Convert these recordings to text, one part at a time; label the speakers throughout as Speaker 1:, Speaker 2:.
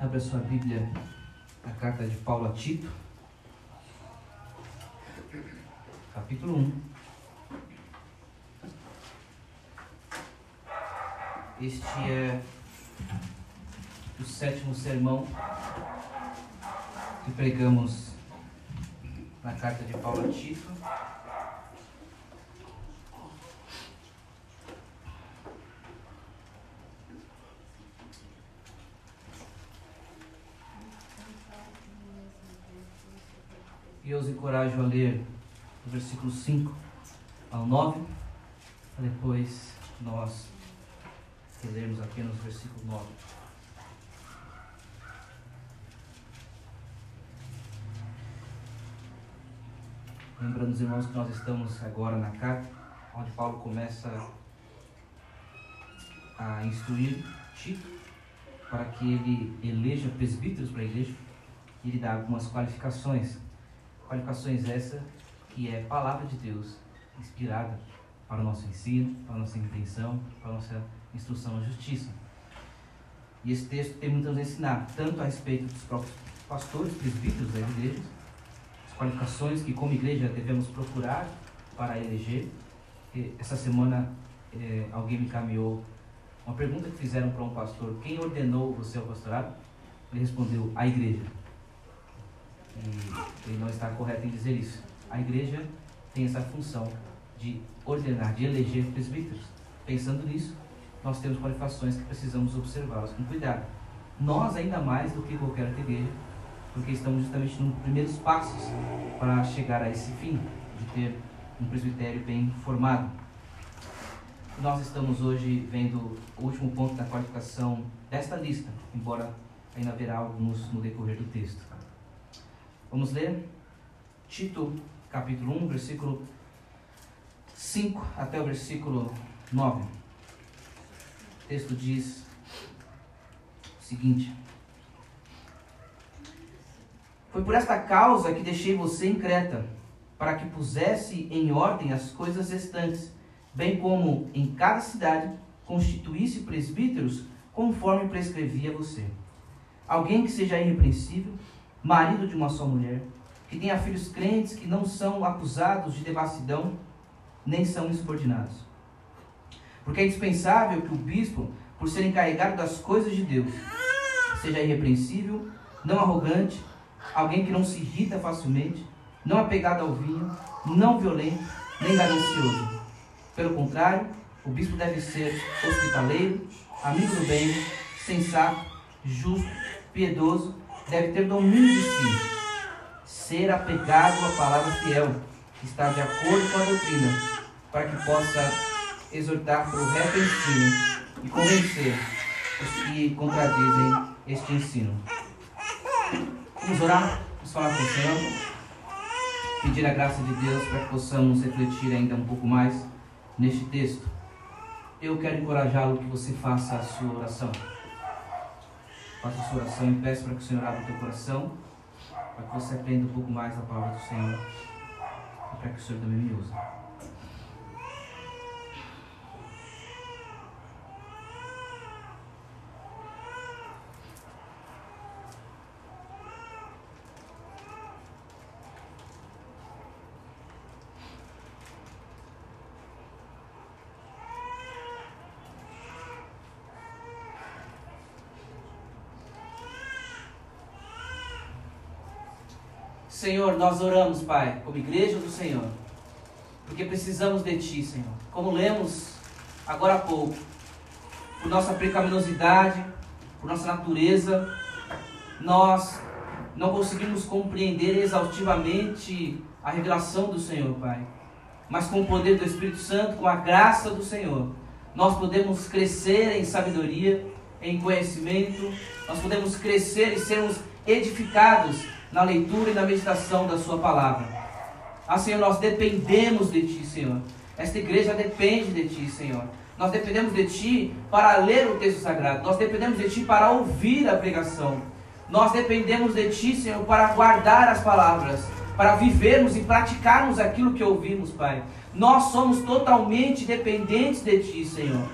Speaker 1: Abra sua Bíblia na carta de Paulo a Tito, capítulo 1. Este é o sétimo sermão que pregamos na carta de Paulo a Tito. E eu os encorajo a ler do versículo 5 ao 9, para depois nós lermos apenas o versículo 9. Lembrando os irmãos que nós estamos agora na carta, onde Paulo começa a instruir Tito para que ele eleja presbíteros para a igreja e ele dá algumas qualificações. Qualificações essas que é palavra de Deus inspirada para o nosso ensino, para a nossa intenção, para a nossa instrução à justiça. E esse texto tem muito a nos ensinar, tanto a respeito dos próprios pastores, presbíteros das igrejas, as qualificações que como igreja devemos procurar para eleger. E essa semana eh, alguém me encaminhou uma pergunta que fizeram para um pastor, quem ordenou você ao pastorado? Ele respondeu, a igreja. E ele não está correto em dizer isso. A igreja tem essa função de ordenar, de eleger presbíteros. Pensando nisso, nós temos qualificações que precisamos observá-las com cuidado. Nós, ainda mais do que qualquer outra igreja, porque estamos justamente nos primeiros passos para chegar a esse fim, de ter um presbitério bem formado. Nós estamos hoje vendo o último ponto da qualificação desta lista, embora ainda haverá alguns no decorrer do texto. Vamos ler Tito, capítulo 1, versículo 5 até o versículo 9. O texto diz o seguinte: Foi por esta causa que deixei você em Creta, para que pusesse em ordem as coisas restantes, bem como em cada cidade constituísse presbíteros conforme prescrevia você. Alguém que seja irrepreensível, marido de uma só mulher, que tenha filhos crentes que não são acusados de devassidão, nem são insubordinados. Porque é indispensável que o bispo, por ser encarregado das coisas de Deus, seja irrepreensível, não arrogante, alguém que não se irrita facilmente, não apegado ao vinho, não violento, nem ganancioso. Pelo contrário, o bispo deve ser hospitaleiro, amigo do bem, sensato, justo, piedoso, deve ter domínio de si, ser apegado à palavra fiel, estar de acordo com a doutrina, para que possa exortar para o reto ensino e convencer os que contradizem este ensino. Vamos orar, vamos falar com o Senhor, pedir a graça de Deus para que possamos refletir ainda um pouco mais neste texto. Eu quero encorajá-lo que você faça a sua oração. Faça a sua oração e peço para que o Senhor abra o teu coração, para que você aprenda um pouco mais a palavra do Senhor e para que o Senhor também me use. Senhor, nós oramos, Pai, como igreja do Senhor, porque precisamos de Ti, Senhor. Como lemos agora há pouco, por nossa pecaminosidade, por nossa natureza, nós não conseguimos compreender exaustivamente a revelação do Senhor, Pai. Mas com o poder do Espírito Santo, com a graça do Senhor, nós podemos crescer em sabedoria, em conhecimento, nós podemos crescer e sermos edificados na leitura e na meditação da Sua palavra. Ah, Senhor, nós dependemos de Ti, Senhor. Esta igreja depende de Ti, Senhor. Nós dependemos de Ti para ler o texto sagrado. Nós dependemos de Ti para ouvir a pregação. Nós dependemos de Ti, Senhor, para guardar as palavras, para vivermos e praticarmos aquilo que ouvimos, Pai. Nós somos totalmente dependentes de Ti, Senhor.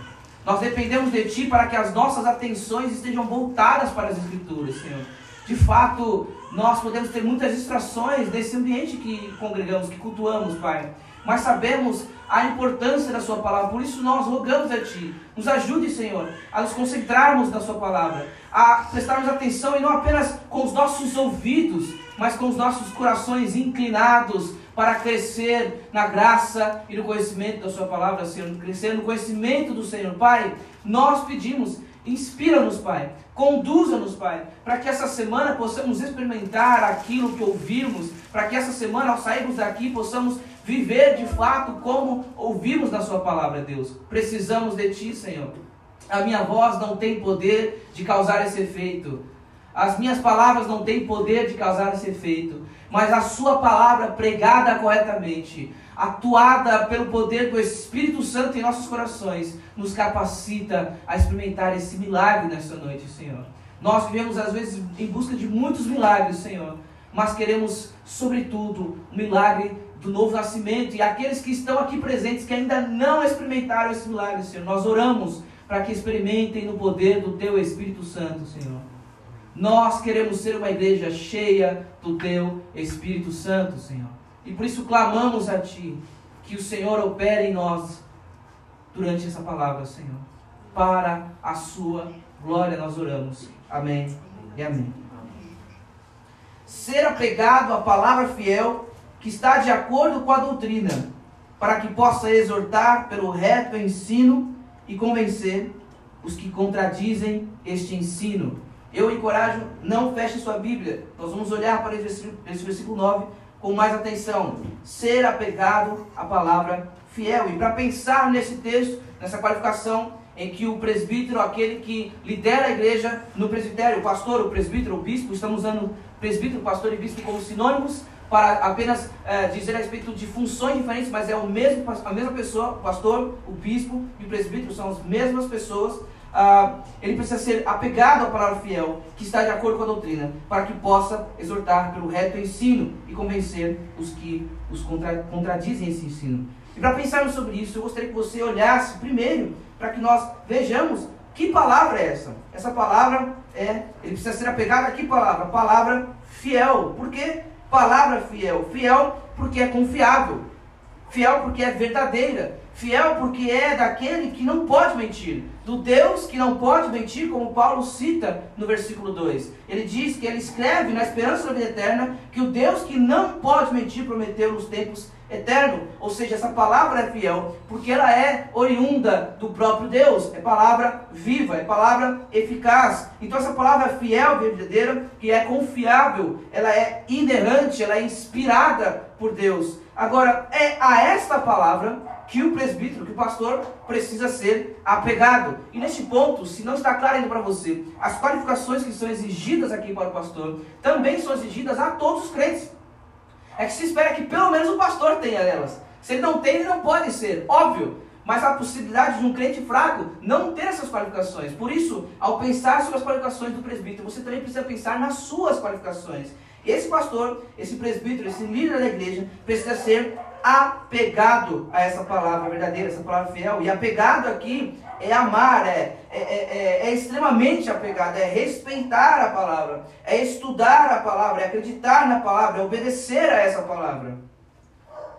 Speaker 1: Nós dependemos de Ti para que as nossas atenções estejam voltadas para as Escrituras, Senhor. De fato, nós podemos ter muitas distrações nesse ambiente que congregamos, que cultuamos, Pai. Mas sabemos a importância da Sua palavra, por isso nós rogamos a Ti. Nos ajude, Senhor, a nos concentrarmos na Sua palavra, a prestarmos atenção e não apenas com os nossos ouvidos, mas com os nossos corações inclinados para crescer na graça e no conhecimento da Sua palavra, Senhor, crescer no conhecimento do Senhor. Pai, nós pedimos, inspira-nos, Pai, conduza-nos, Pai, para que essa semana possamos experimentar aquilo que ouvimos, para que essa semana, ao sairmos daqui, possamos viver de fato como ouvimos na Sua palavra, Deus. Precisamos de Ti, Senhor. A minha voz não tem poder de causar esse efeito. As minhas palavras não têm poder de causar esse efeito. Mas a Sua palavra pregada corretamente, atuada pelo poder do Espírito Santo em nossos corações, nos capacita a experimentar esse milagre nesta noite, Senhor. Nós vivemos às vezes em busca de muitos milagres, Senhor, mas queremos, sobretudo, o um milagre do novo nascimento. E aqueles que estão aqui presentes que ainda não experimentaram esse milagre, Senhor, nós oramos para que experimentem no poder do Teu Espírito Santo, Senhor. Nós queremos ser uma igreja cheia do Teu Espírito Santo, Senhor. E por isso clamamos a Ti que o Senhor opere em nós durante essa palavra, Senhor. Para a Sua glória nós oramos. Amém e amém. Ser apegado à palavra fiel que está de acordo com a doutrina, para que possa exortar pelo reto ensino e convencer os que contradizem este ensino. Eu encorajo, não feche sua Bíblia. Nós vamos olhar para esse versículo, esse versículo 9 com mais atenção. Ser apegado à palavra fiel. E para pensar nesse texto, nessa qualificação em que o presbítero, aquele que lidera a igreja no presbitério, o pastor, o presbítero, o bispo, estamos usando presbítero, pastor e bispo como sinônimos, para apenas é, dizer a respeito de funções diferentes, mas é o mesmo, a mesma pessoa, o pastor, o bispo e o presbítero são as mesmas pessoas. Ah, ele precisa ser apegado à palavra fiel, que está de acordo com a doutrina, para que possa exortar pelo reto ensino e convencer os que os contra, contradizem esse ensino. E para pensarmos sobre isso, eu gostaria que você olhasse primeiro para que nós vejamos que palavra é essa. Essa palavra é, ele precisa ser apegado a que palavra? Palavra fiel. Por quê? Palavra fiel. Fiel porque é confiável. Fiel porque é verdadeira. Fiel porque é daquele que não pode mentir. Do Deus que não pode mentir, como Paulo cita no versículo 2. Ele diz que ele escreve na esperança da vida eterna que o Deus que não pode mentir prometeu nos tempos eterno. Ou seja, essa palavra é fiel porque ela é oriunda do próprio Deus. É palavra viva, é palavra eficaz. Então essa palavra é fiel, verdadeira, que é confiável, ela é inerrante, ela é inspirada por Deus. Agora, é a esta palavra que o presbítero, que o pastor precisa ser apegado. E neste ponto, se não está claro ainda para você, as qualificações que são exigidas aqui para o pastor também são exigidas a todos os crentes. É que se espera que pelo menos o pastor tenha elas. Se ele não tem, ele não pode ser, óbvio. Mas a possibilidade de um crente fraco não ter essas qualificações. Por isso, ao pensar sobre as qualificações do presbítero, você também precisa pensar nas suas qualificações. Esse pastor, esse presbítero, esse líder da igreja precisa ser apegado a essa palavra verdadeira, essa palavra fiel. E apegado aqui é amar, é, é, é, é, extremamente apegado, é respeitar a palavra, é estudar a palavra, é acreditar na palavra, é obedecer a essa palavra.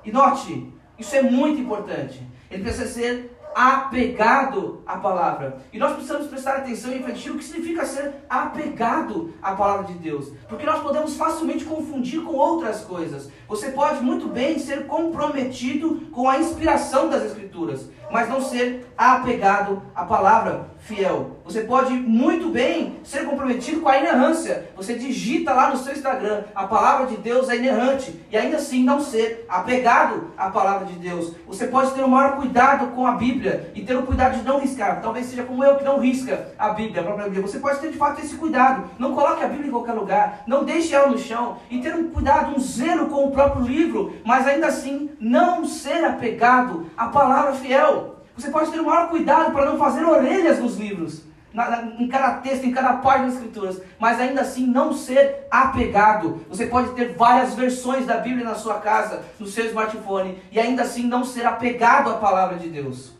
Speaker 1: E note, isso é muito importante. Ele precisa ser apegado à palavra. E nós precisamos prestar atenção e refletir o que significa ser apegado à palavra de Deus. Porque nós podemos facilmente confundir com outras coisas. Você pode muito bem ser comprometido com a inspiração das Escrituras, mas não ser apegado à palavra fiel. Você pode muito bem ser comprometido com a inerrância. Você digita lá no seu Instagram, a palavra de Deus é inerrante, e ainda assim não ser apegado à palavra de Deus. Você pode ter o maior cuidado com a Bíblia e ter o cuidado de não riscar. Talvez seja como eu que não risca a Bíblia, a própria Bíblia. Você pode ter de fato esse cuidado. Não coloque a Bíblia em qualquer lugar, não deixe ela no chão e ter um cuidado, um zelo com o próprio livro, mas ainda assim não ser apegado à palavra fiel. Você pode ter o maior cuidado para não fazer orelhas nos livros, na, na, em cada texto, em cada página das Escrituras, mas ainda assim não ser apegado. Você pode ter várias versões da Bíblia na sua casa, no seu smartphone, e ainda assim não ser apegado à palavra de Deus.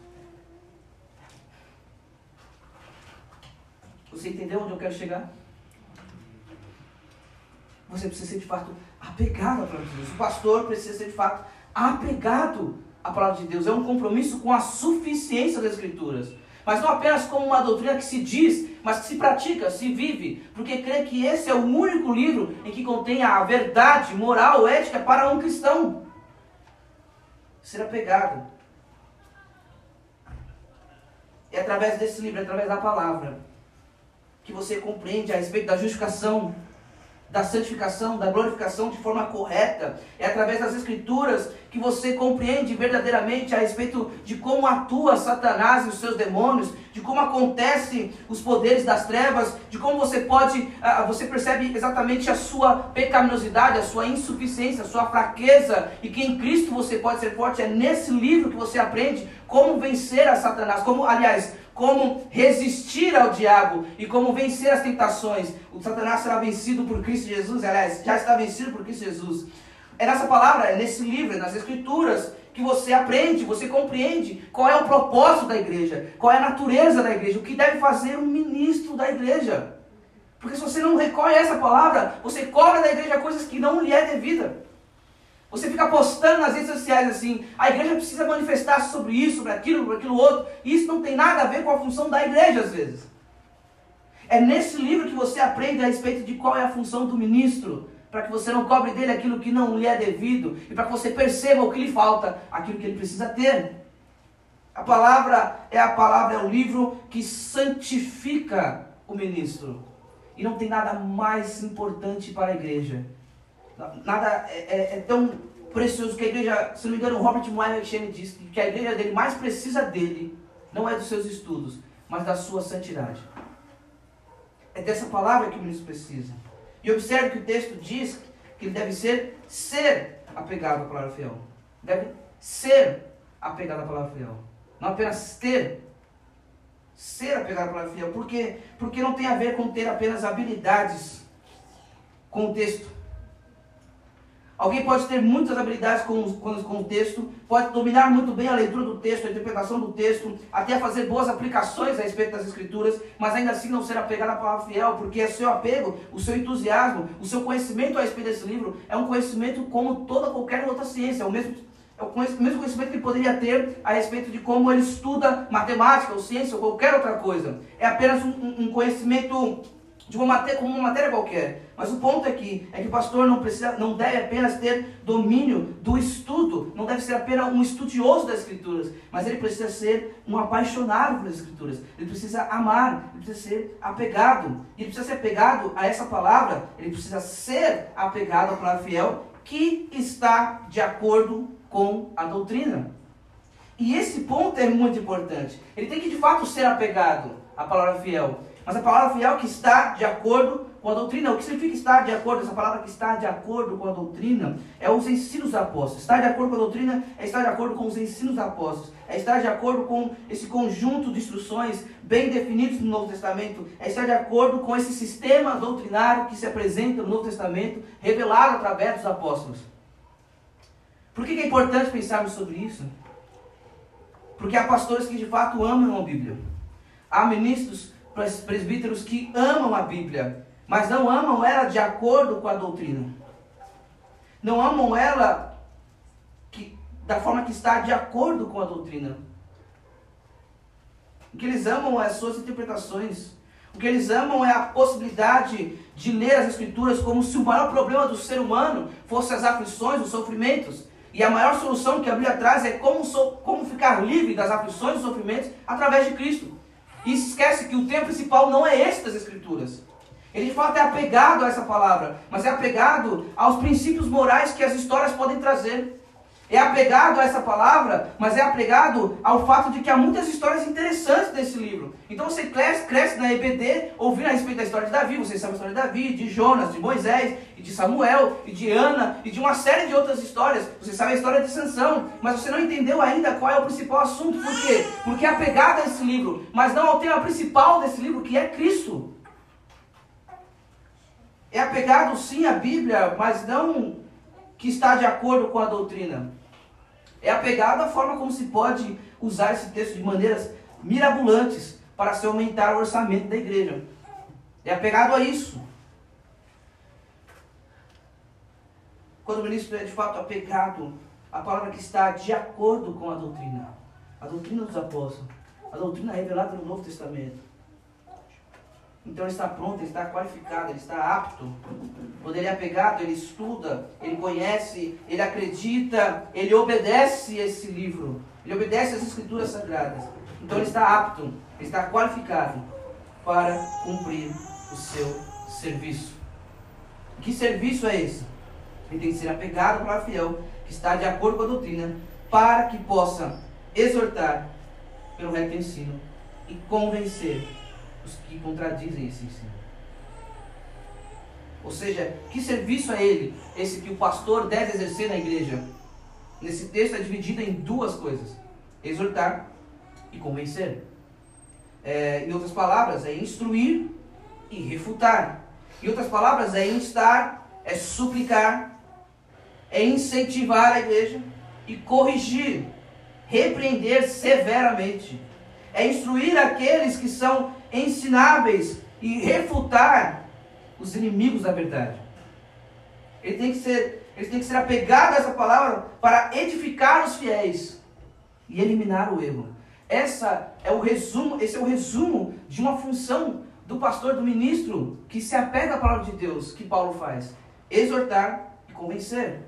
Speaker 1: Você entendeu onde eu quero chegar? Você precisa ser de fato apegado à palavra de Deus. O pastor precisa ser de fato apegado à palavra de Deus. É um compromisso com a suficiência das Escrituras. Mas não apenas como uma doutrina que se diz, mas que se pratica, se vive. Porque crê que esse é o único livro em que contém a verdade moral, ética para um cristão. Ser apegado. É através desse livro, é através da palavra, que você compreende a respeito da justificação da santificação, da glorificação de forma correta. É através das Escrituras que você compreende verdadeiramente a respeito de como atua Satanás e os seus demônios, de como acontecem os poderes das trevas, de como você pode, ah, você percebe exatamente a sua pecaminosidade, a sua insuficiência, a sua fraqueza e que em Cristo você pode ser forte. É nesse livro que você aprende como vencer a Satanás, como, aliás, como resistir ao diabo e como vencer as tentações. O Satanás será vencido por Cristo Jesus, aliás, já está vencido por Cristo Jesus. É nessa palavra, é nesse livro, é nas Escrituras, que você aprende, você compreende qual é o propósito da igreja, qual é a natureza da igreja, o que deve fazer um ministro da igreja. Porque se você não recolhe essa palavra, você cobra da igreja coisas que não lhe é devida. Você fica postando nas redes sociais assim, a igreja precisa manifestar sobre isso, sobre aquilo, sobre aquilo outro. E isso não tem nada a ver com a função da igreja às vezes. É nesse livro que você aprende a respeito de qual é a função do ministro, para que você não cobre dele aquilo que não lhe é devido e para que você perceba o que lhe falta, aquilo que ele precisa ter. A palavra é a palavra, é o livro que santifica o ministro. E não tem nada mais importante para a igreja Nada é, é, é, tão precioso que a igreja, se não me engano, Robert Moyer disse que a igreja dele mais precisa dele, não é dos seus estudos, mas da sua santidade. É dessa palavra que o ministro precisa. E observe que o texto diz que ele deve ser ser apegado à palavra fiel. Deve ser apegado à palavra fiel. Não apenas ter. Ser apegado à palavra fiel. Por quê? Porque não tem a ver com ter apenas habilidades com o texto. Alguém pode ter muitas habilidades com, com, com o texto, pode dominar muito bem a leitura do texto, a interpretação do texto, até fazer boas aplicações a respeito das escrituras, mas ainda assim não ser apegado à palavra fiel, porque o seu apego, o seu entusiasmo, o seu conhecimento a respeito desse livro é um conhecimento como toda qualquer outra ciência, é o mesmo, é o mesmo conhecimento que ele poderia ter a respeito de como ele estuda matemática ou ciência ou qualquer outra coisa. É apenas um, um conhecimento de uma matéria, como uma matéria qualquer. Mas o ponto aqui é que o pastor não precisa, não deve apenas ter domínio do estudo, não deve ser apenas um estudioso das escrituras, mas ele precisa ser um apaixonado pelas escrituras. Ele precisa amar, ele precisa ser apegado. Ele precisa ser apegado a essa palavra, ele precisa ser apegado à palavra fiel que está de acordo com a doutrina. E esse ponto é muito importante. Ele tem que de fato ser apegado à palavra fiel. Mas a palavra fiel que está de acordo com a doutrina. O que significa estar de acordo? Essa palavra que está de acordo com a doutrina é os ensinos apóstolos. Estar de acordo com a doutrina é estar de acordo com os ensinos apóstolos. É estar de acordo com esse conjunto de instruções bem definidos no Novo Testamento. É estar de acordo com esse sistema doutrinário que se apresenta no Novo Testamento, revelado através dos apóstolos. Por que é importante pensarmos sobre isso? Porque há pastores que de fato amam a Bíblia. Há ministros presbíteros que amam a Bíblia, mas não amam ela de acordo com a doutrina. Não amam ela que, da forma que está de acordo com a doutrina. O que eles amam é as suas interpretações. O que eles amam é a possibilidade de ler as Escrituras como se o maior problema do ser humano fosse as aflições, os sofrimentos. E a maior solução que a Bíblia traz é como, como ficar livre das aflições e sofrimentos através de Cristo. E esquece que o tema principal não é esse das Escrituras. Ele de fato é apegado a essa palavra, mas é apegado aos princípios morais que as histórias podem trazer. É apegado a essa palavra, mas é apegado ao fato de que há muitas histórias interessantes nesse livro. Então você cresce, cresce na EBD ouvindo a respeito da história de Davi, você sabe a história de Davi, de Jonas, de Moisés, e de Samuel, e de Ana, e de uma série de outras histórias. Você sabe a história de Sansão, mas você não entendeu ainda qual é o principal assunto. Por quê? Porque é apegado a esse livro, mas não ao tema principal desse livro, que é Cristo. É apegado sim à Bíblia, mas não que está de acordo com a doutrina. É apegado à forma como se pode usar esse texto de maneiras mirabolantes para se aumentar o orçamento da igreja. é apegado a isso. Quando o ministro é de fato apegado à palavra que está de acordo com a doutrina, a doutrina dos apóstolos, a doutrina revelada no Novo Testamento. Então ele está pronto, ele está qualificado, ele está apto. Quando ele é apegado, ele estuda, ele conhece, ele acredita, ele obedece esse livro, ele obedece as escrituras sagradas. Então ele está apto, ele está qualificado para cumprir o seu serviço. Que serviço é esse? Ele tem que ser apegado para fiel, que está de acordo com a doutrina, para que possa exortar pelo reto ensino e convencer os que contradizem esse ensino. Ou seja, que serviço é ele, esse que o pastor deve exercer na igreja? Nesse texto é dividido em duas coisas: exortar e convencer. É, em outras palavras, é instruir e refutar. Em outras palavras, é instar, é suplicar, é incentivar a igreja e corrigir, repreender severamente. É instruir aqueles que são ensináveis e refutar os inimigos da verdade. Ele tem que ser, ele tem que ser apegado a essa palavra para edificar os fiéis e eliminar o erro. Essa é o resumo, esse é o resumo de uma função do pastor, do ministro, que se apega à palavra de Deus, que Paulo faz: exortar e convencer.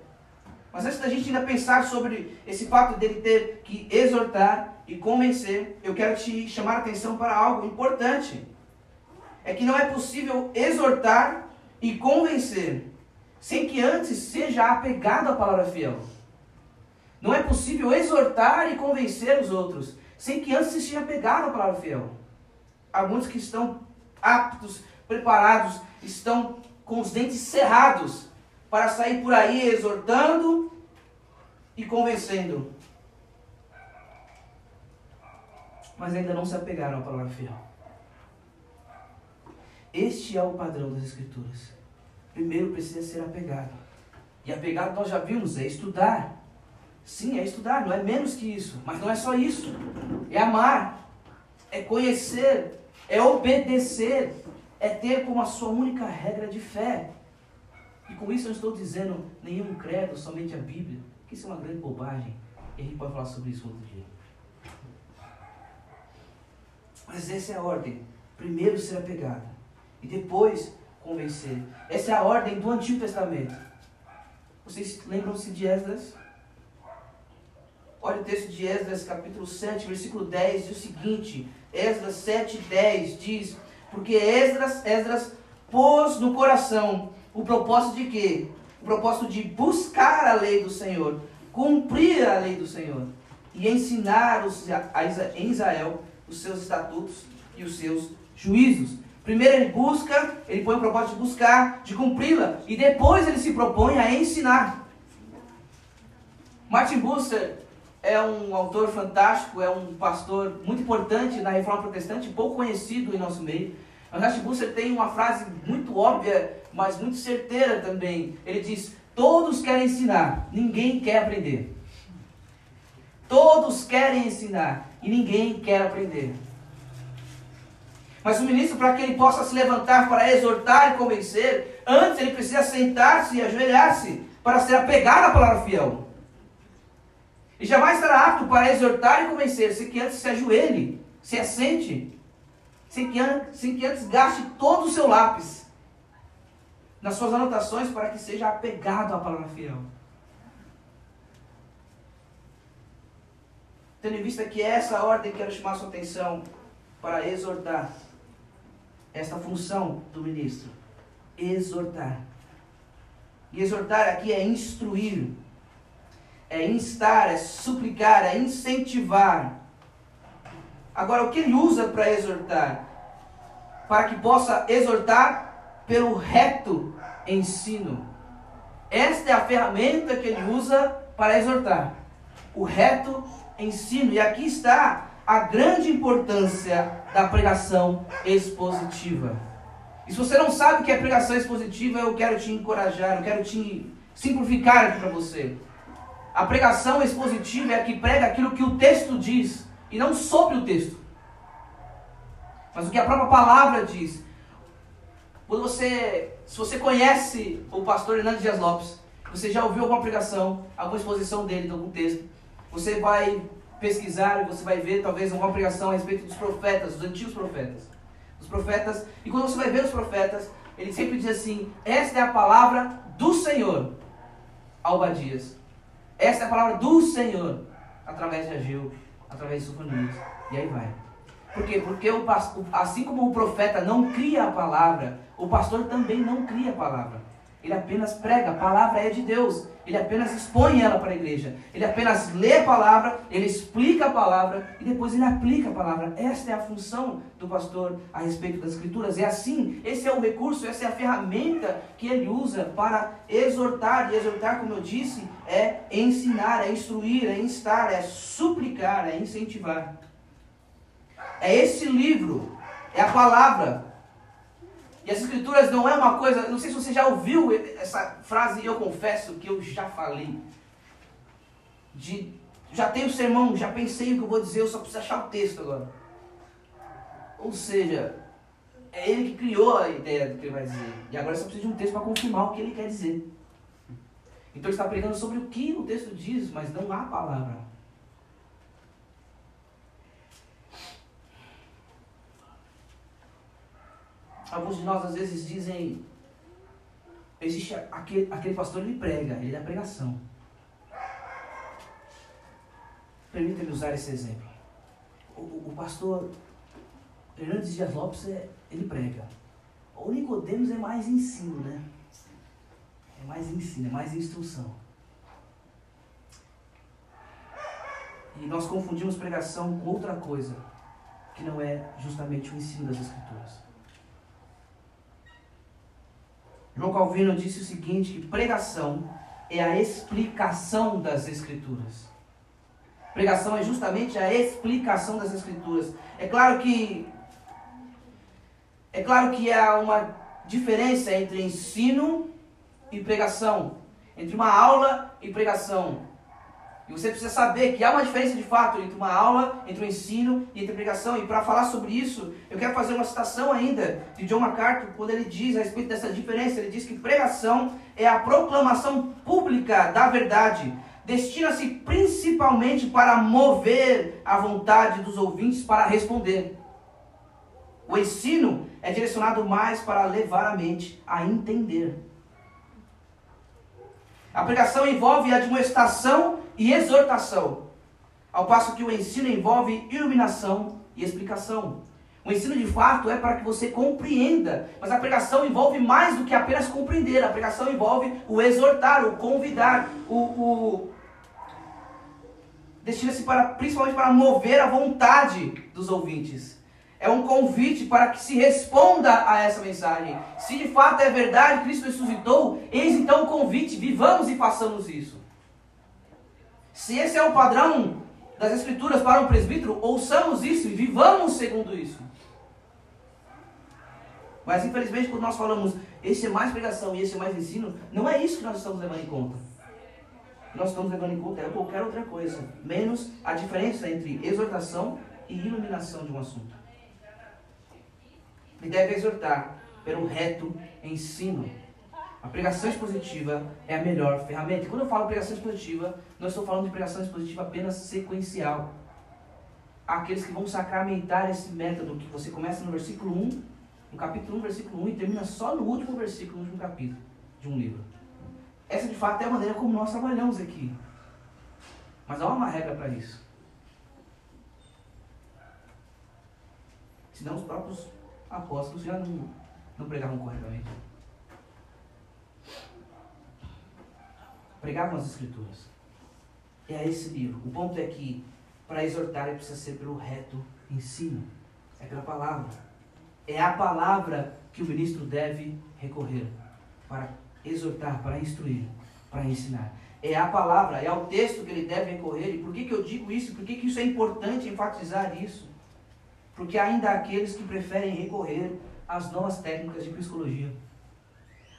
Speaker 1: Mas antes da gente ainda pensar sobre esse fato dele ter que exortar e convencer, eu quero te chamar a atenção para algo importante. É que não é possível exortar e convencer sem que antes seja apegado à palavra fiel. Não é possível exortar e convencer os outros sem que antes seja apegado à palavra fiel. Alguns que estão aptos, preparados, estão com os dentes cerrados para sair por aí exortando e convencendo. Mas ainda não se apegaram à palavra fiel. Este é o padrão das Escrituras. Primeiro precisa ser apegado. E apegado nós já vimos, é estudar. Sim, é estudar, não é menos que isso. Mas não é só isso. É amar, é conhecer, é obedecer, é ter como a sua única regra de fé e com isso eu estou dizendo nenhum credo, somente a Bíblia, que isso é uma grande bobagem. E a gente pode falar sobre isso outro dia. Mas essa é a ordem. Primeiro ser apegado e depois convencer. Essa é a ordem do Antigo Testamento. Vocês lembram-se de Esdras? Olha o texto de Esdras, capítulo 7, versículo 10, diz o seguinte: Esdras 7, 10 diz: Porque Esdras, Esdras pôs no coração o propósito de quê? O propósito de buscar a lei do Senhor, cumprir a lei do Senhor e ensinar os, a, em Israel os seus estatutos e os seus juízos. Primeiro ele busca, ele põe o propósito de buscar, de cumpri-la, e depois ele se propõe a ensinar. Martin Bucer é um autor fantástico, é um pastor muito importante na reforma protestante, pouco conhecido em nosso meio. Martin Bucer tem uma frase muito óbvia mas muito certeira também. Ele diz: todos querem ensinar, ninguém quer aprender. Todos querem ensinar e ninguém quer aprender. Mas o ministro, para que ele possa se levantar para exortar e convencer, antes ele precisa sentar-se e ajoelhar-se para ser apegado à palavra fiel. E jamais estará apto para exortar e convencer, sem que antes se ajoelhe, se assente, sem que, que antes gaste todo o seu lápis nas suas anotações para que seja apegado à palavra fiel. Tendo em vista que essa ordem, quero chamar sua atenção para exortar esta função do ministro. Exortar. E exortar aqui é instruir, é instar, é suplicar, é incentivar. Agora, o que ele usa para exortar? Para que possa exortar pelo reto ensino. Esta é a ferramenta que ele usa para exortar. O reto ensino. E aqui está a grande importância da pregação expositiva. E se você não sabe o que é pregação expositiva, eu quero te encorajar, eu quero te simplificar aqui para você. A pregação expositiva é a que prega aquilo que o texto diz, e não sobre o texto, mas o que a própria palavra diz. Quando você, se você conhece o pastor Hernandes Dias Lopes, você já ouviu alguma pregação, alguma exposição dele, de algum texto, você vai pesquisar, você vai ver talvez alguma pregação a respeito dos profetas, dos antigos profetas. Os profetas, e quando você vai ver os profetas, ele sempre diz assim: Esta é a palavra do Senhor, Albadias. Esta é a palavra do Senhor, através de Ageu, através de Sofonias. E aí vai. Por quê? Porque o, assim como o profeta não cria a palavra, o pastor também não cria a palavra. Ele apenas prega, a palavra é de Deus. Ele apenas expõe ela para a igreja. Ele apenas lê a palavra, ele explica a palavra e depois ele aplica a palavra. Esta é a função do pastor a respeito das escrituras. É assim, esse é o recurso, essa é a ferramenta que ele usa para exortar. E exortar, como eu disse, é ensinar, é instruir, é instar, é suplicar, é incentivar. É esse livro, é a palavra. E as escrituras não é uma coisa, não sei se você já ouviu essa frase, eu confesso que eu já falei. De já tenho o sermão, já pensei o que eu vou dizer, eu só preciso achar o texto agora. Ou seja, é ele que criou a ideia do que ele vai dizer. E agora só precisa de um texto para confirmar o que ele quer dizer. Então ele está pregando sobre o que o texto diz, mas não há palavra. Alguns de nós às vezes dizem, existe aquele, aquele pastor, ele prega, ele dá pregação. Permita-me usar esse exemplo. O, o pastor Hernandes Dias Lopes, é, ele prega. O Nicodemos é mais ensino, né? É mais ensino, é mais instrução. E nós confundimos pregação com outra coisa, que não é justamente o ensino das Escrituras. João Calvino disse o seguinte, que pregação é a explicação das Escrituras. Pregação é justamente a explicação das Escrituras. É claro que é claro que há uma diferença entre ensino e pregação, entre uma aula e pregação. E você precisa saber que há uma diferença de fato entre uma aula, entre o ensino e entre a pregação. E para falar sobre isso, eu quero fazer uma citação ainda de John MacArthur, quando ele diz a respeito dessa diferença. Ele diz que pregação é a proclamação pública da verdade. Destina-se principalmente para mover a vontade dos ouvintes para responder. O ensino é direcionado mais para levar a mente a entender. A pregação envolve a admoestação e exortação, ao passo que o ensino envolve iluminação e explicação. O ensino de fato é para que você compreenda, mas a pregação envolve mais do que apenas compreender. A pregação envolve o exortar, o convidar, o, o... destina-se para principalmente para mover a vontade dos ouvintes. É um convite para que se responda a essa mensagem. Se de fato é verdade, Cristo ressuscitou, eis então o convite, vivamos e façamos isso. Se esse é o padrão das Escrituras para um presbítero, ouçamos isso e vivamos segundo isso. Mas infelizmente, quando nós falamos esse é mais pregação e esse é mais ensino, não é isso que nós estamos levando em conta. Nós estamos levando em conta é qualquer outra coisa, menos a diferença entre exortação e iluminação de um assunto. E deve exortar pelo reto ensino. A pregação expositiva é a melhor ferramenta. E quando eu falo pregação expositiva, não estou falando de pregação expositiva apenas sequencial. Há aqueles que vão sacramentar esse método que você começa no versículo 1, no capítulo 1, versículo 1 e termina só no último versículo, no último capítulo de um livro. Essa de fato é a maneira como nós trabalhamos aqui. Mas há uma regra para isso. Senão os próprios apóstolos já não, não pregavam corretamente. Pregavam as Escrituras. É esse livro. O ponto é que para exortar ele precisa ser pelo reto ensino. É pela palavra. É a palavra que o ministro deve recorrer para exortar, para instruir, para ensinar. É a palavra, é ao texto que ele deve recorrer. E por que, que eu digo isso? Por que, que isso é importante enfatizar isso? Porque ainda há aqueles que preferem recorrer às novas técnicas de psicologia.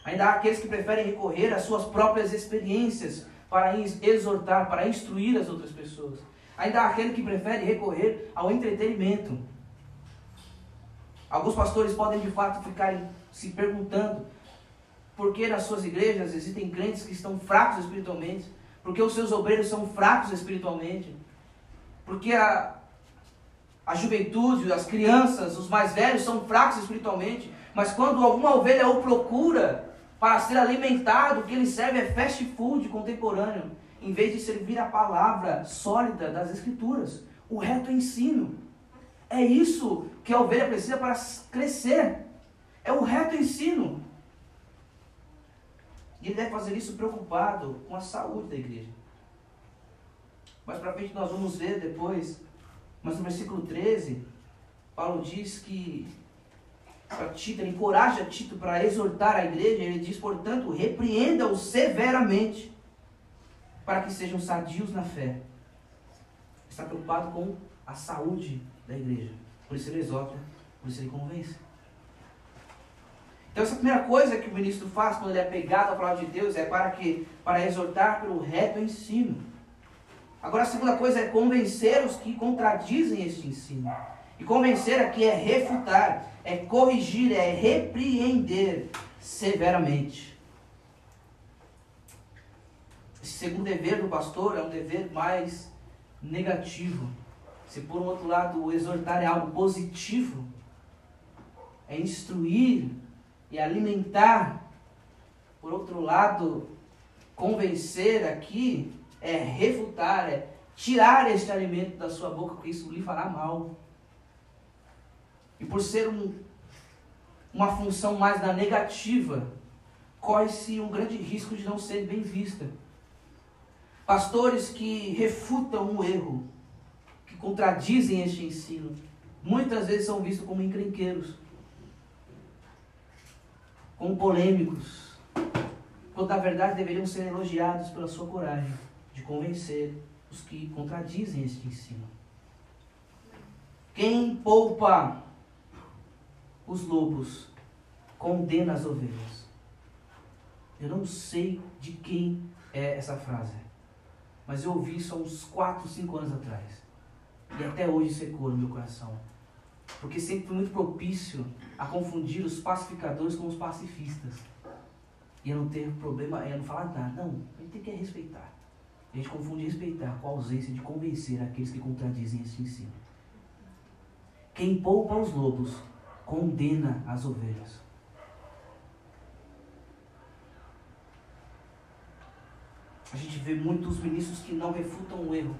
Speaker 1: Ainda há aqueles que preferem recorrer às suas próprias experiências para exortar, para instruir as outras pessoas. Ainda há aquele que prefere recorrer ao entretenimento. Alguns pastores podem de fato ficarem se perguntando por que nas suas igrejas existem crentes que estão fracos espiritualmente, por que os seus obreiros são fracos espiritualmente, porque a, a juventude, as crianças, os mais velhos são fracos espiritualmente, mas quando alguma ovelha o procura para ser alimentado, o que ele serve é fast food contemporâneo, em vez de servir a palavra sólida das Escrituras, o reto ensino. É isso que a ovelha precisa para crescer. É o reto ensino. E ele deve fazer isso preocupado com a saúde da igreja. Mais para frente nós vamos ver depois, mas no versículo 13, Paulo diz que Tito, ele encoraja Tito para exortar a igreja, ele diz, portanto, repreenda-os severamente, para que sejam sadios na fé. Está preocupado com a saúde da igreja. Por isso ele exorta, por isso ele convence. Então essa primeira coisa que o ministro faz quando ele é pegado à palavra de Deus é para que para exortar pelo reto ensino. Agora a segunda coisa é convencer os que contradizem este ensino. E convencer aqui é refutar, é corrigir, é repreender severamente. Esse segundo dever do pastor é um dever mais negativo. Se por um outro lado o exortar é algo positivo, é instruir e alimentar. Por outro lado, convencer aqui é refutar, é tirar este alimento da sua boca, porque isso lhe fará mal. E por ser um, uma função mais da negativa, corre-se um grande risco de não ser bem vista. Pastores que refutam o erro, que contradizem este ensino, muitas vezes são vistos como encrenqueiros, como polêmicos, quando na verdade deveriam ser elogiados pela sua coragem de convencer os que contradizem este ensino. Quem poupa os lobos, condena as ovelhas. Eu não sei de quem é essa frase, mas eu ouvi isso há uns 4, 5 anos atrás. E até hoje secou no meu coração. Porque sempre foi muito propício a confundir os pacificadores com os pacifistas. E eu não ter problema, eu não falar nada. Não, a gente tem que respeitar. A gente confunde respeitar com a ausência de convencer aqueles que contradizem esse ensino. Quem poupa os lobos condena as ovelhas. A gente vê muitos ministros que não refutam o erro.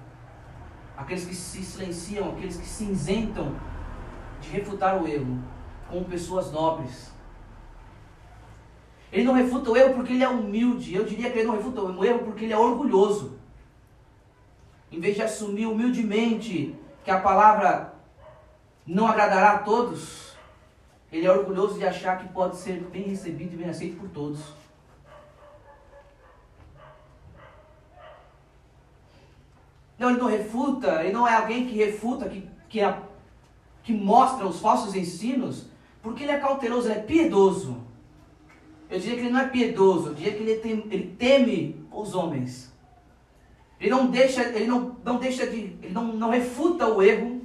Speaker 1: Aqueles que se silenciam, aqueles que se isentam de refutar o erro, como pessoas nobres. Ele não refuta o erro porque ele é humilde. Eu diria que ele não refuta o erro porque ele é orgulhoso. Em vez de assumir humildemente que a palavra não agradará a todos, ele é orgulhoso de achar que pode ser bem recebido e bem aceito por todos. Não, ele não refuta, ele não é alguém que refuta, que, que, é, que mostra os falsos ensinos, porque ele é cauteloso, ele é piedoso. Eu diria que ele não é piedoso, eu diria que ele, tem, ele teme os homens. Ele não deixa, ele não, não deixa de, ele não, não refuta o erro,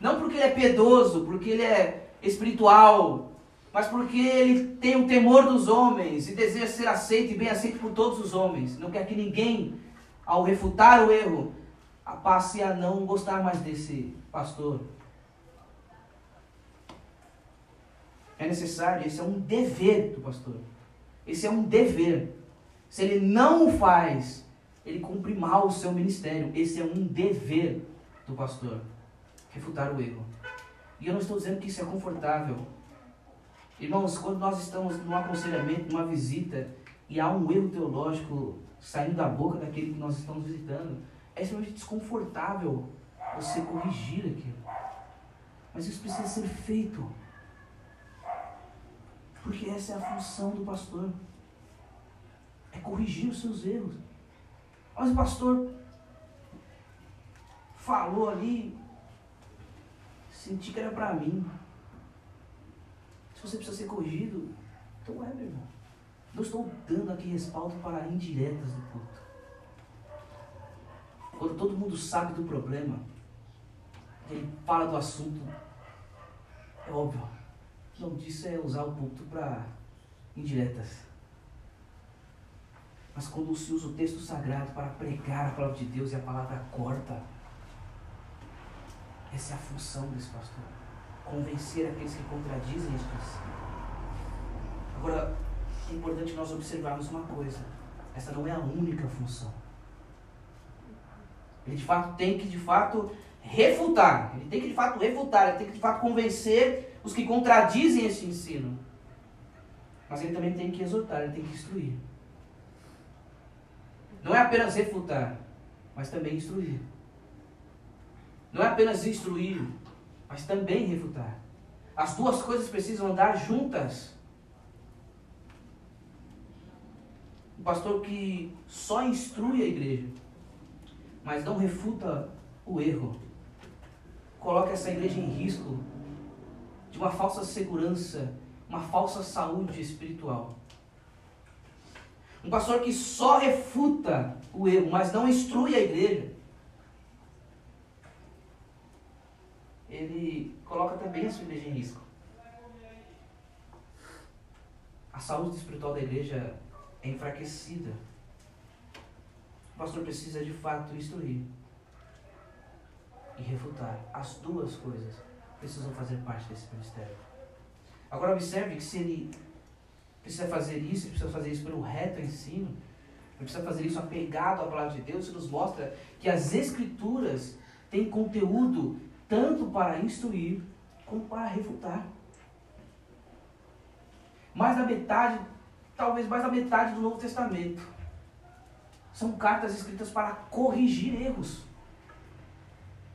Speaker 1: não porque ele é piedoso, porque ele é espiritual, mas porque ele tem o temor dos homens e deseja ser aceito e bem aceito por todos os homens. Não quer que ninguém, ao refutar o erro, passe a não gostar mais desse pastor. É necessário, esse é um dever do pastor. Esse é um dever. Se ele não o faz, ele cumpre mal o seu ministério. Esse é um dever do pastor. Refutar o erro. E eu não estou dizendo que isso é confortável. Irmãos, quando nós estamos num aconselhamento, numa visita, e há um erro teológico saindo da boca daquele que nós estamos visitando, é extremamente desconfortável você corrigir aquilo. Mas isso precisa ser feito. Porque essa é a função do pastor. É corrigir os seus erros. Mas o pastor falou ali, Senti que era para mim. Se você precisa ser corrigido, então é, meu irmão. Não estou dando aqui respaldo para indiretas do culto. Quando todo mundo sabe do problema, ele fala do assunto, é óbvio, O nome disso é usar o púlpito para indiretas. Mas quando se usa o texto sagrado para pregar a palavra de Deus e a palavra corta, essa é a função desse pastor. Convencer aqueles que contradizem este ensino. Agora, é importante nós observarmos uma coisa. Essa não é a única função. Ele de fato tem que de fato refutar. Ele tem que de fato refutar, ele tem que de fato convencer os que contradizem esse ensino. Mas ele também tem que exortar, ele tem que instruir. Não é apenas refutar, mas também instruir. Não é apenas instruir, mas também refutar. As duas coisas precisam andar juntas. O pastor que só instrui a igreja, mas não refuta o erro, coloca essa igreja em risco de uma falsa segurança, uma falsa saúde espiritual. Um pastor que só refuta o erro, mas não instrui a igreja, ele coloca também a sua igreja em risco. A saúde espiritual da igreja é enfraquecida. O pastor precisa de fato instruir e refutar. As duas coisas precisam fazer parte desse ministério. Agora observe que se ele precisa fazer isso, ele precisa fazer isso pelo reto ensino, ele precisa fazer isso apegado à palavra de Deus, isso nos mostra que as escrituras têm conteúdo tanto para instruir como para refutar. Mais da metade, talvez mais da metade do Novo Testamento, são cartas escritas para corrigir erros.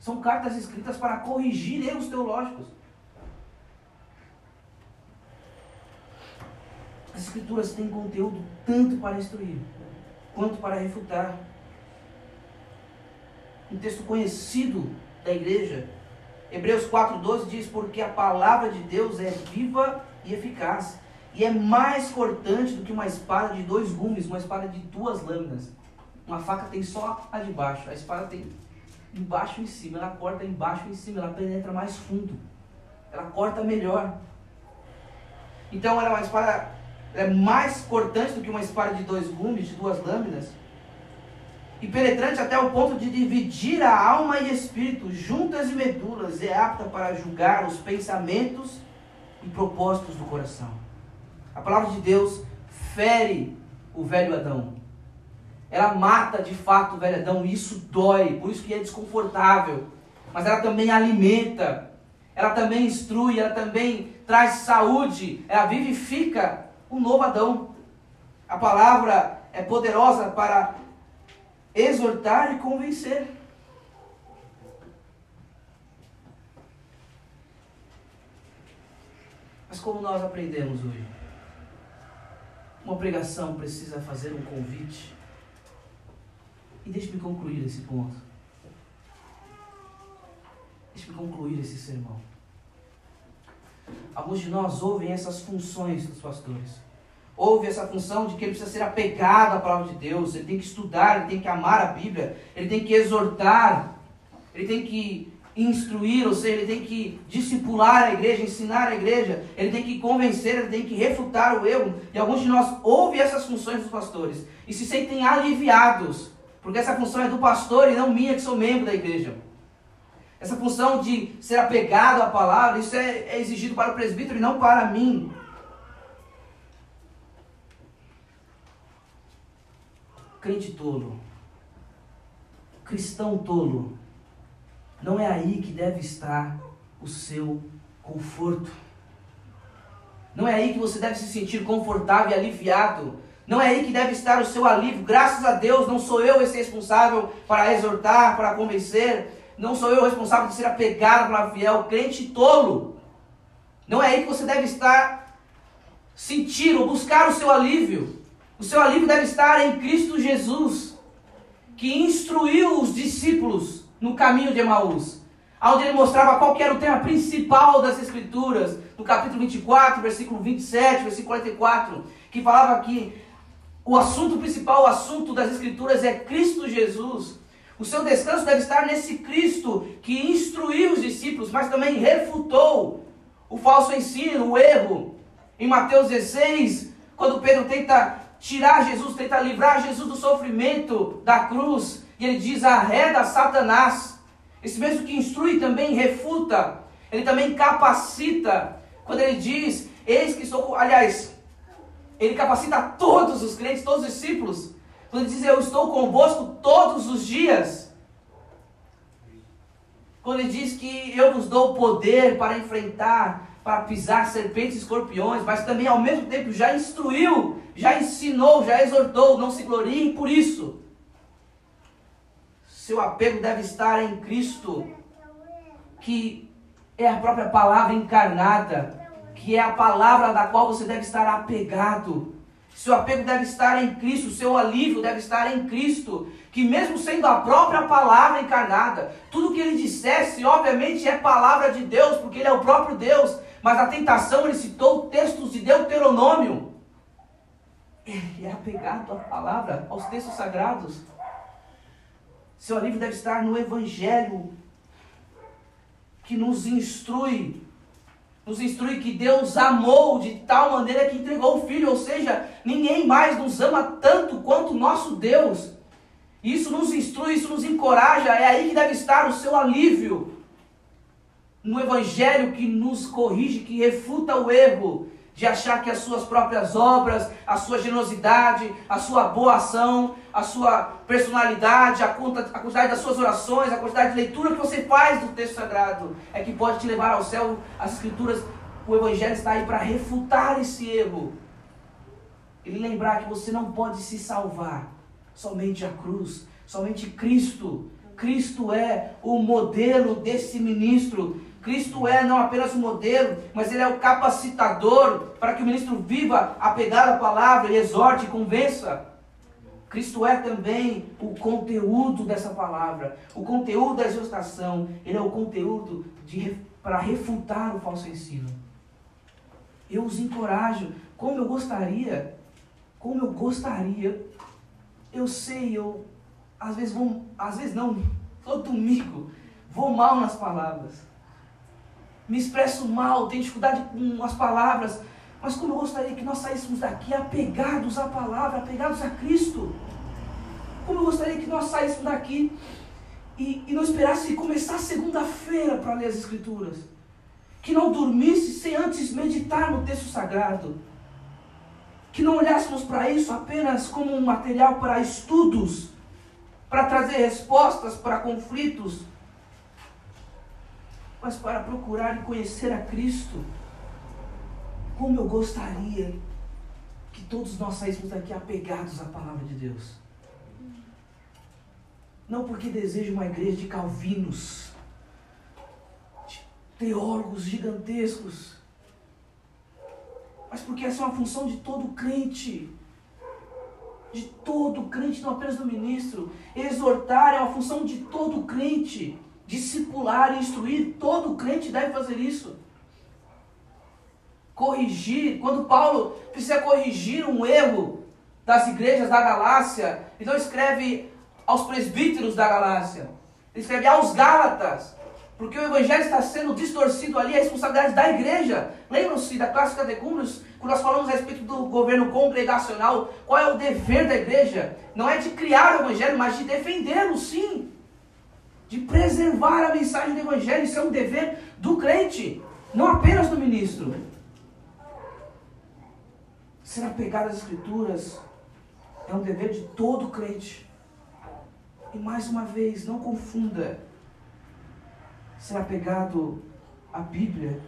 Speaker 1: São cartas escritas para corrigir erros teológicos. As escrituras têm conteúdo tanto para instruir quanto para refutar. Um texto conhecido da igreja Hebreus 4,12 diz: Porque a palavra de Deus é viva e eficaz, e é mais cortante do que uma espada de dois gumes, uma espada de duas lâminas. Uma faca tem só a de baixo, a espada tem embaixo e em cima, ela corta embaixo e em cima, ela penetra mais fundo, ela corta melhor. Então ela é uma espada é mais cortante do que uma espada de dois gumes, de duas lâminas e penetrante até o ponto de dividir a alma e espírito, juntas e medulas, é apta para julgar os pensamentos e propósitos do coração. A palavra de Deus fere o velho Adão. Ela mata de fato o velho Adão e isso dói, por isso que é desconfortável. Mas ela também alimenta, ela também instrui, ela também traz saúde, ela vivifica o novo Adão. A palavra é poderosa para exortar e convencer. Mas como nós aprendemos hoje? Uma pregação precisa fazer um convite. E deixe-me concluir esse ponto. Deixe-me concluir esse sermão. Alguns de nós ouvem essas funções dos pastores houve essa função de que ele precisa ser apegado à palavra de Deus, ele tem que estudar, ele tem que amar a Bíblia, ele tem que exortar, ele tem que instruir, ou seja, ele tem que discipular a igreja, ensinar a igreja, ele tem que convencer, ele tem que refutar o erro. E alguns de nós ouvem essas funções dos pastores e se sentem aliviados, porque essa função é do pastor e não minha, que sou membro da igreja. Essa função de ser apegado à palavra, isso é, é exigido para o presbítero e não para mim. Crente tolo, cristão tolo, não é aí que deve estar o seu conforto. Não é aí que você deve se sentir confortável e aliviado. Não é aí que deve estar o seu alívio. Graças a Deus, não sou eu esse responsável para exortar, para convencer. Não sou eu responsável de ser apegado para fiel, crente tolo. Não é aí que você deve estar, sentir ou buscar o seu alívio. O seu alívio deve estar em Cristo Jesus, que instruiu os discípulos no caminho de Emaús, onde ele mostrava qual era o tema principal das Escrituras, no capítulo 24, versículo 27, versículo 44, que falava que o assunto principal, o assunto das Escrituras é Cristo Jesus. O seu descanso deve estar nesse Cristo que instruiu os discípulos, mas também refutou o falso ensino, o erro. Em Mateus 16, quando Pedro tenta tirar Jesus, tenta livrar Jesus do sofrimento da cruz, e ele diz: arreda Satanás. Esse mesmo que instrui também refuta, ele também capacita. Quando ele diz: Eis que estou. Aliás, ele capacita todos os crentes, todos os discípulos. Quando ele diz: Eu estou convosco todos os dias. Quando ele diz que eu vos dou poder para enfrentar, para pisar serpentes e escorpiões, mas também ao mesmo tempo já instruiu, já ensinou, já exortou, não se gloriem por isso. Seu apego deve estar em Cristo, que é a própria palavra encarnada, que é a palavra da qual você deve estar apegado. Seu apego deve estar em Cristo, seu alívio deve estar em Cristo, que mesmo sendo a própria palavra encarnada, tudo que ele dissesse, obviamente, é palavra de Deus, porque ele é o próprio Deus, mas a tentação ele citou textos de Deuteronômio. Ele é apegado à palavra, aos textos sagrados. Seu alívio deve estar no Evangelho, que nos instrui, nos instrui que Deus amou de tal maneira que entregou o Filho, ou seja, ninguém mais nos ama tanto quanto o nosso Deus. Isso nos instrui, isso nos encoraja, é aí que deve estar o seu alívio. No Evangelho que nos corrige, que refuta o erro, de achar que as suas próprias obras, a sua generosidade, a sua boa ação, a sua personalidade, a, quantidade das suas orações, a quantidade de leitura que você faz do texto sagrado é que pode te levar ao céu. As escrituras, o evangelho está aí para refutar esse erro. Ele lembrar que você não pode se salvar somente a cruz, somente Cristo. Cristo é o modelo desse ministro Cristo é não apenas o modelo, mas ele é o capacitador para que o ministro viva apegado à palavra e exorte e convença. Cristo é também o conteúdo dessa palavra, o conteúdo da exortação, ele é o conteúdo de, para refutar o falso ensino. Eu os encorajo, como eu gostaria, como eu gostaria, eu sei, eu às vezes vou, às vezes não, todo domingo, vou mal nas palavras me expresso mal, tenho dificuldade com as palavras, mas como eu gostaria que nós saíssemos daqui apegados à palavra, apegados a Cristo. Como eu gostaria que nós saíssemos daqui e, e não esperasse começar segunda-feira para ler as Escrituras. Que não dormisse sem antes meditar no texto sagrado. Que não olhássemos para isso apenas como um material para estudos, para trazer respostas para conflitos mas para procurar e conhecer a Cristo. Como eu gostaria que todos nós saíssemos daqui apegados à palavra de Deus. Não porque desejo uma igreja de calvinos, de teólogos gigantescos, mas porque essa é uma função de todo crente. De todo crente, não apenas do ministro. Exortar é uma função de todo crente discipular e instruir, todo crente deve fazer isso. Corrigir, quando Paulo precisa corrigir um erro das igrejas da Galácia, então escreve aos presbíteros da Galácia, ele escreve aos Gálatas, porque o evangelho está sendo distorcido ali, a responsabilidade da igreja. Lembram-se da clássica de Cúmbrios, quando nós falamos a respeito do governo congregacional, qual é o dever da igreja? Não é de criar o evangelho, mas de defendê-lo, sim de preservar a mensagem do Evangelho. Isso é um dever do crente, não apenas do ministro. Ser apegado às Escrituras é um dever de todo crente. E mais uma vez, não confunda ser apegado à Bíblia,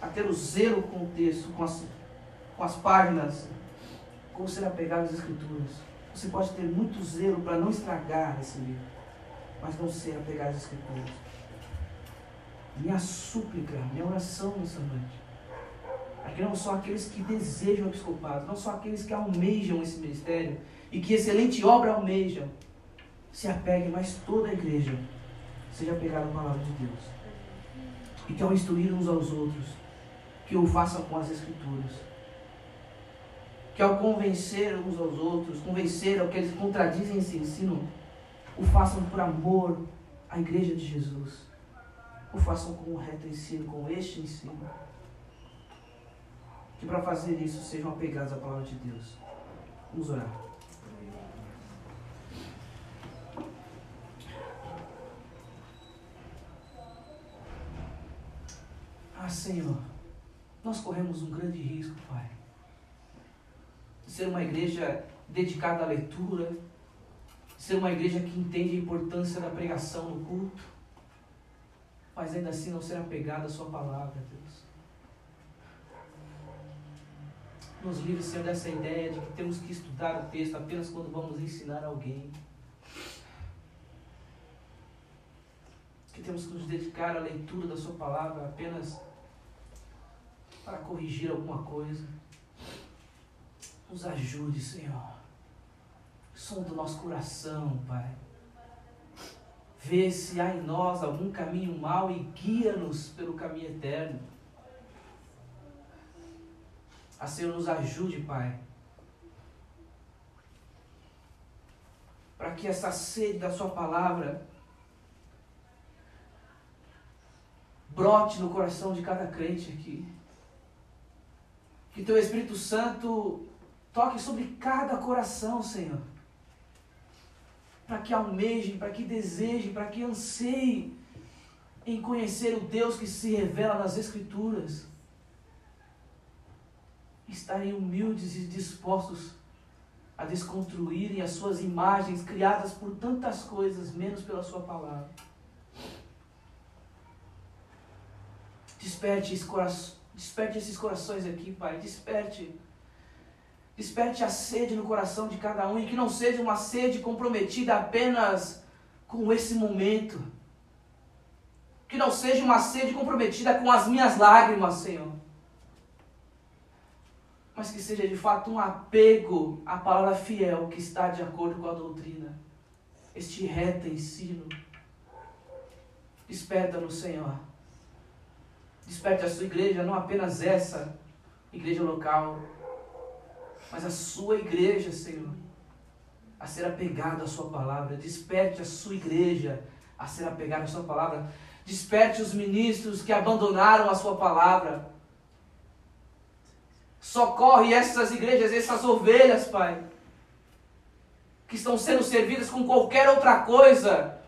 Speaker 1: a ter o zelo com o texto, com as, com as páginas, com ser apegado às Escrituras. Você pode ter muito zelo para não estragar esse livro mas não ser apegado às Escrituras. Minha súplica, minha oração nessa noite. Aqui não são aqueles que desejam o episcopado, não são aqueles que almejam esse ministério e que excelente obra almejam. Se apeguem, mas toda a igreja seja apegada à palavra de Deus. E que ao instruir uns aos outros, que o façam com as Escrituras. Que ao convencer uns aos outros, convencer ao que contradizem esse ensino, o façam por amor à igreja de Jesus. o façam com um reto ensino, com este ensino. Que para fazer isso sejam apegados à palavra de Deus. Vamos orar. Ah, Senhor, nós corremos um grande risco, Pai. De ser uma igreja dedicada à leitura, ser uma igreja que entende a importância da pregação no culto, mas ainda assim não ser apegada à Sua palavra, Deus. Nos livre, Senhor, dessa ideia de que temos que estudar o texto apenas quando vamos ensinar alguém. Que temos que nos dedicar à leitura da Sua palavra apenas para corrigir alguma coisa. Nos ajude, Senhor. Som do nosso coração, Pai. Vê se há em nós algum caminho mau e guia-nos pelo caminho eterno. A Senhor nos ajude, Pai. Para que essa sede da Sua palavra brote no coração de cada crente aqui. Que teu Espírito Santo toque sobre cada coração, Senhor. Para que almejem, para que desejem, para que anseiem em conhecer o Deus que se revela nas Escrituras. Estarem humildes e dispostos a desconstruírem as suas imagens criadas por tantas coisas, menos pela Sua palavra. Desperte esse coração Desperte esses corações aqui, Pai. Desperte. Desperte a sede no coração de cada um e que não seja uma sede comprometida apenas com esse momento. Que não seja uma sede comprometida com as minhas lágrimas, Senhor. Mas que seja de fato um apego à palavra fiel que está de acordo com a doutrina. Este reto ensino. Desperta no Senhor. Desperte a sua igreja, não apenas essa igreja local, mas a sua igreja, Senhor, a ser apegada à sua palavra. Desperte a sua igreja a ser apegada à sua palavra. Desperte os ministros que abandonaram a sua palavra. Socorre essas igrejas, essas ovelhas, Pai, que estão sendo servidas com qualquer outra coisa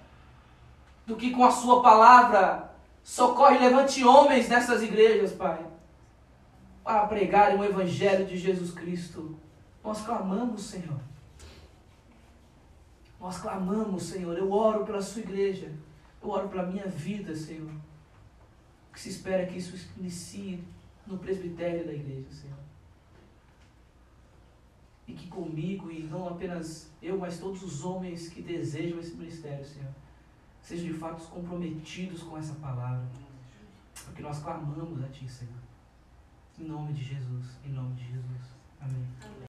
Speaker 1: do que com a sua palavra Socorre, levante homens nessas igrejas, Pai, para pregarem o Evangelho de Jesus Cristo. Nós clamamos, Senhor. Nós clamamos, Senhor. Eu oro pela sua igreja. Eu oro pela minha vida, Senhor. Que se espera que isso inicie no presbitério da igreja, Senhor. E que comigo, e não apenas eu, mas todos os homens que desejam esse ministério, Senhor sejam de fato comprometidos com essa palavra. Porque nós clamamos a Ti, Senhor. Em nome de Jesus. Em nome de Jesus. Amém. Amém.